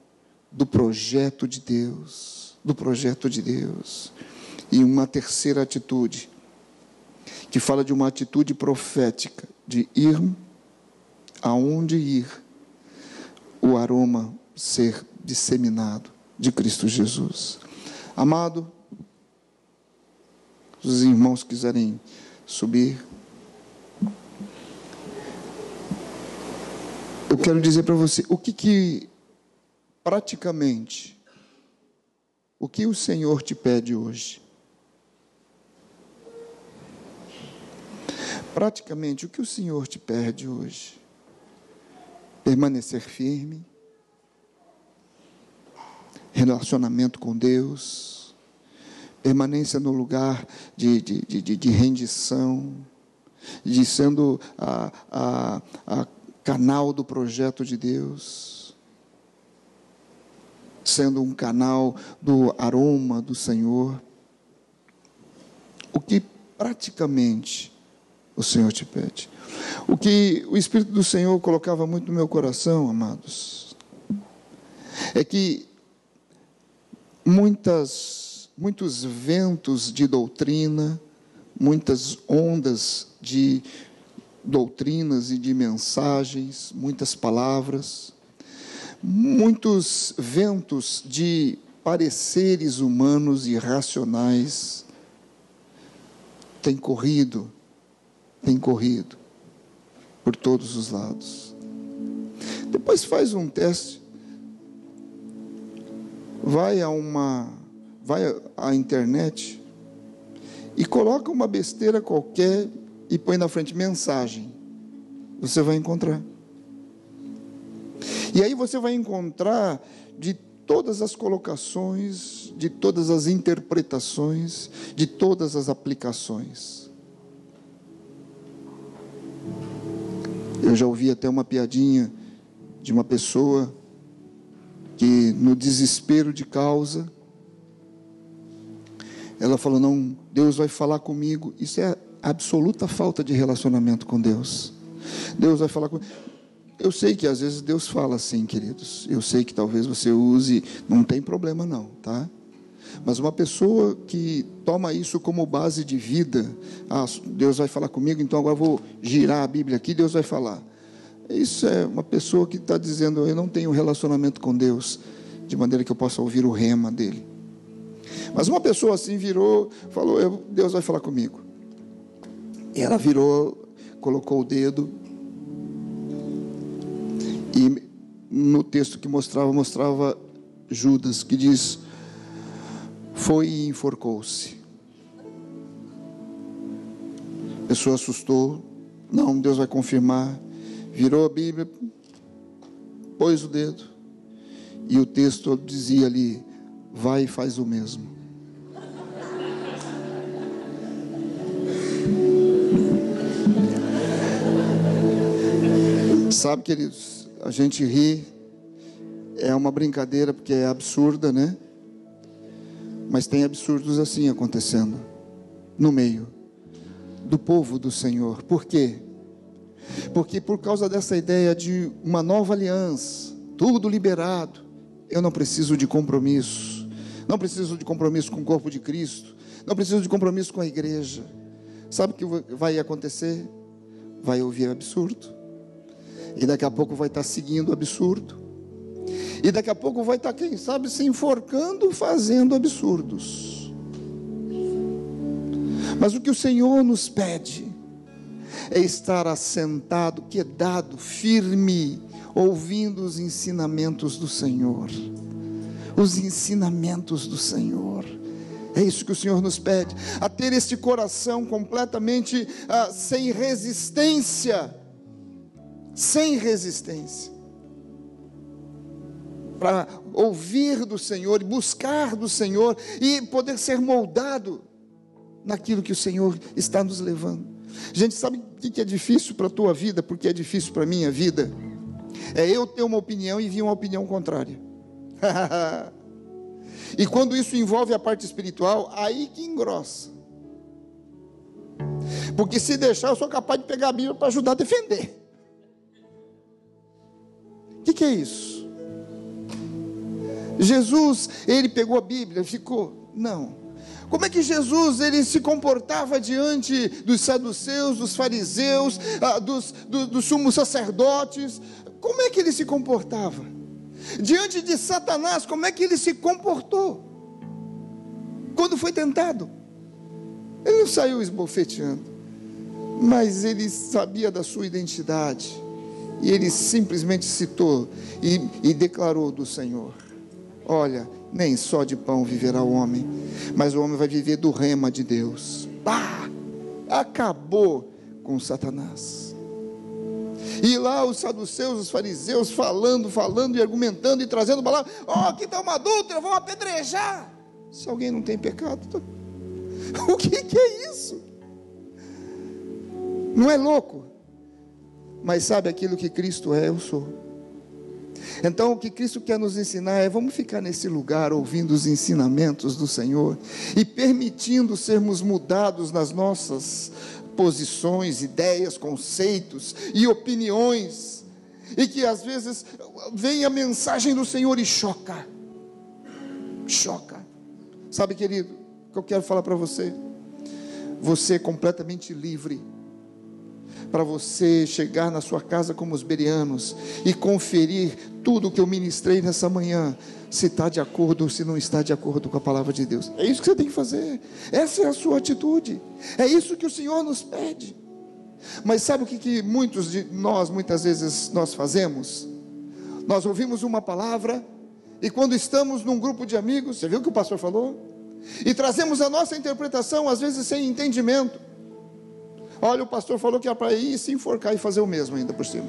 do projeto de Deus, do projeto de Deus. E uma terceira atitude, que fala de uma atitude profética, de ir aonde ir, o aroma ser disseminado de Cristo Jesus. Amado, se os irmãos quiserem subir, eu quero dizer para você o que que praticamente o que o Senhor te pede hoje? Praticamente, o que o Senhor te pede hoje? Permanecer firme, relacionamento com Deus, permanência no lugar de, de, de, de rendição, de sendo a, a, a canal do projeto de Deus, sendo um canal do aroma do Senhor. O que praticamente o Senhor te pede. O que o Espírito do Senhor colocava muito no meu coração, amados, é que muitas, muitos ventos de doutrina, muitas ondas de doutrinas e de mensagens, muitas palavras, muitos ventos de pareceres humanos e racionais têm corrido tem corrido por todos os lados. Depois faz um teste. Vai a uma vai à internet e coloca uma besteira qualquer e põe na frente mensagem. Você vai encontrar. E aí você vai encontrar de todas as colocações, de todas as interpretações, de todas as aplicações. Eu já ouvi até uma piadinha de uma pessoa que, no desespero de causa, ela falou: Não, Deus vai falar comigo. Isso é absoluta falta de relacionamento com Deus. Deus vai falar comigo. Eu sei que às vezes Deus fala assim, queridos. Eu sei que talvez você use, não tem problema não, tá? Mas uma pessoa que toma isso como base de vida, ah, Deus vai falar comigo, então agora vou girar a Bíblia aqui, Deus vai falar. Isso é uma pessoa que está dizendo, eu não tenho relacionamento com Deus, de maneira que eu possa ouvir o rema dele. Mas uma pessoa assim virou, falou, Deus vai falar comigo. E ela virou, colocou o dedo, e no texto que mostrava, mostrava Judas, que diz: foi e enforcou-se. A pessoa assustou. Não, Deus vai confirmar. Virou a Bíblia, pôs o dedo. E o texto dizia ali: vai e faz o mesmo. Sabe, queridos, a gente ri, é uma brincadeira porque é absurda, né? Mas tem absurdos assim acontecendo no meio do povo do Senhor. Por quê? Porque por causa dessa ideia de uma nova aliança, tudo liberado, eu não preciso de compromisso. Não preciso de compromisso com o corpo de Cristo. Não preciso de compromisso com a igreja. Sabe o que vai acontecer? Vai ouvir absurdo. E daqui a pouco vai estar seguindo absurdo. E daqui a pouco vai estar, quem sabe, se enforcando, fazendo absurdos. Mas o que o Senhor nos pede é estar assentado, quedado, firme, ouvindo os ensinamentos do Senhor. os ensinamentos do Senhor. É isso que o Senhor nos pede, a ter este coração completamente ah, sem resistência, sem resistência, para ouvir do Senhor e buscar do Senhor e poder ser moldado naquilo que o Senhor está nos levando. Gente, sabe o que é difícil para a tua vida, porque é difícil para a minha vida? É eu ter uma opinião e vir uma opinião contrária. e quando isso envolve a parte espiritual, aí que engrossa. Porque se deixar, eu sou capaz de pegar a Bíblia para ajudar a defender. O que, que é isso? Jesus, ele pegou a Bíblia ficou. Não. Como é que Jesus ele se comportava diante dos saduceus, dos fariseus, ah, dos, do, dos sumos sacerdotes? Como é que ele se comportava? Diante de Satanás, como é que ele se comportou? Quando foi tentado? Ele não saiu esbofeteando, mas ele sabia da sua identidade, e ele simplesmente citou e, e declarou do Senhor: Olha, nem só de pão viverá o homem, mas o homem vai viver do rema de Deus. Pá! Acabou com Satanás. E lá os saduceus, os fariseus, falando, falando e argumentando e trazendo palavra. Ó, oh, aqui está uma adulta, vamos apedrejar. Se alguém não tem pecado, tá... o que, que é isso? Não é louco? Mas sabe aquilo que Cristo é, eu sou. Então, o que Cristo quer nos ensinar é: vamos ficar nesse lugar ouvindo os ensinamentos do Senhor e permitindo sermos mudados nas nossas posições, ideias, conceitos e opiniões, e que às vezes vem a mensagem do Senhor e choca. Choca. Sabe, querido, o que eu quero falar para você? Você é completamente livre para você chegar na sua casa como os berianos e conferir tudo que eu ministrei nessa manhã, se está de acordo ou se não está de acordo com a palavra de Deus. É isso que você tem que fazer. Essa é a sua atitude. É isso que o Senhor nos pede. Mas sabe o que, que muitos de nós, muitas vezes, nós fazemos? Nós ouvimos uma palavra e quando estamos num grupo de amigos, você viu o que o pastor falou? E trazemos a nossa interpretação, às vezes sem entendimento. Olha, o pastor falou que era para ir se enforcar e fazer o mesmo ainda por cima.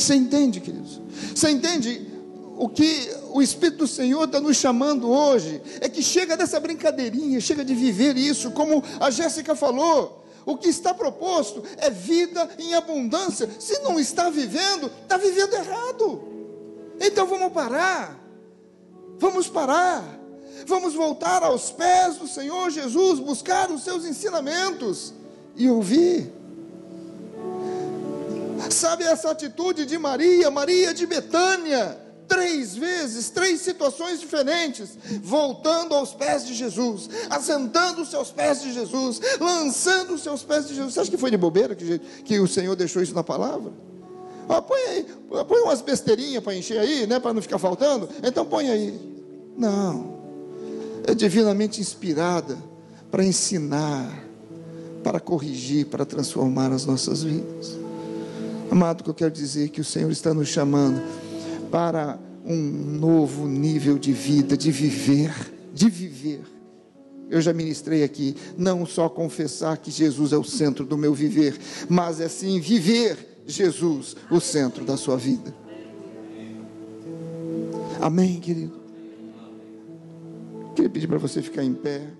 Você entende, queridos? Você entende o que o Espírito do Senhor está nos chamando hoje? É que chega dessa brincadeirinha, chega de viver isso, como a Jéssica falou. O que está proposto é vida em abundância. Se não está vivendo, está vivendo errado. Então vamos parar. Vamos parar. Vamos voltar aos pés do Senhor Jesus, buscar os seus ensinamentos e ouvir. Sabe essa atitude de Maria, Maria de Betânia, três vezes, três situações diferentes, voltando aos pés de Jesus, assentando os seus pés de Jesus, lançando os seus pés de Jesus. Você acha que foi de bobeira que, que o Senhor deixou isso na palavra? Ah, põe aí, põe umas besteirinhas para encher aí, né, para não ficar faltando. Então põe aí. Não é divinamente inspirada para ensinar, para corrigir, para transformar as nossas vidas. Amado, o que eu quero dizer é que o Senhor está nos chamando para um novo nível de vida, de viver, de viver. Eu já ministrei aqui, não só confessar que Jesus é o centro do meu viver, mas é sim viver Jesus o centro da sua vida. Amém, querido? Queria pedir para você ficar em pé.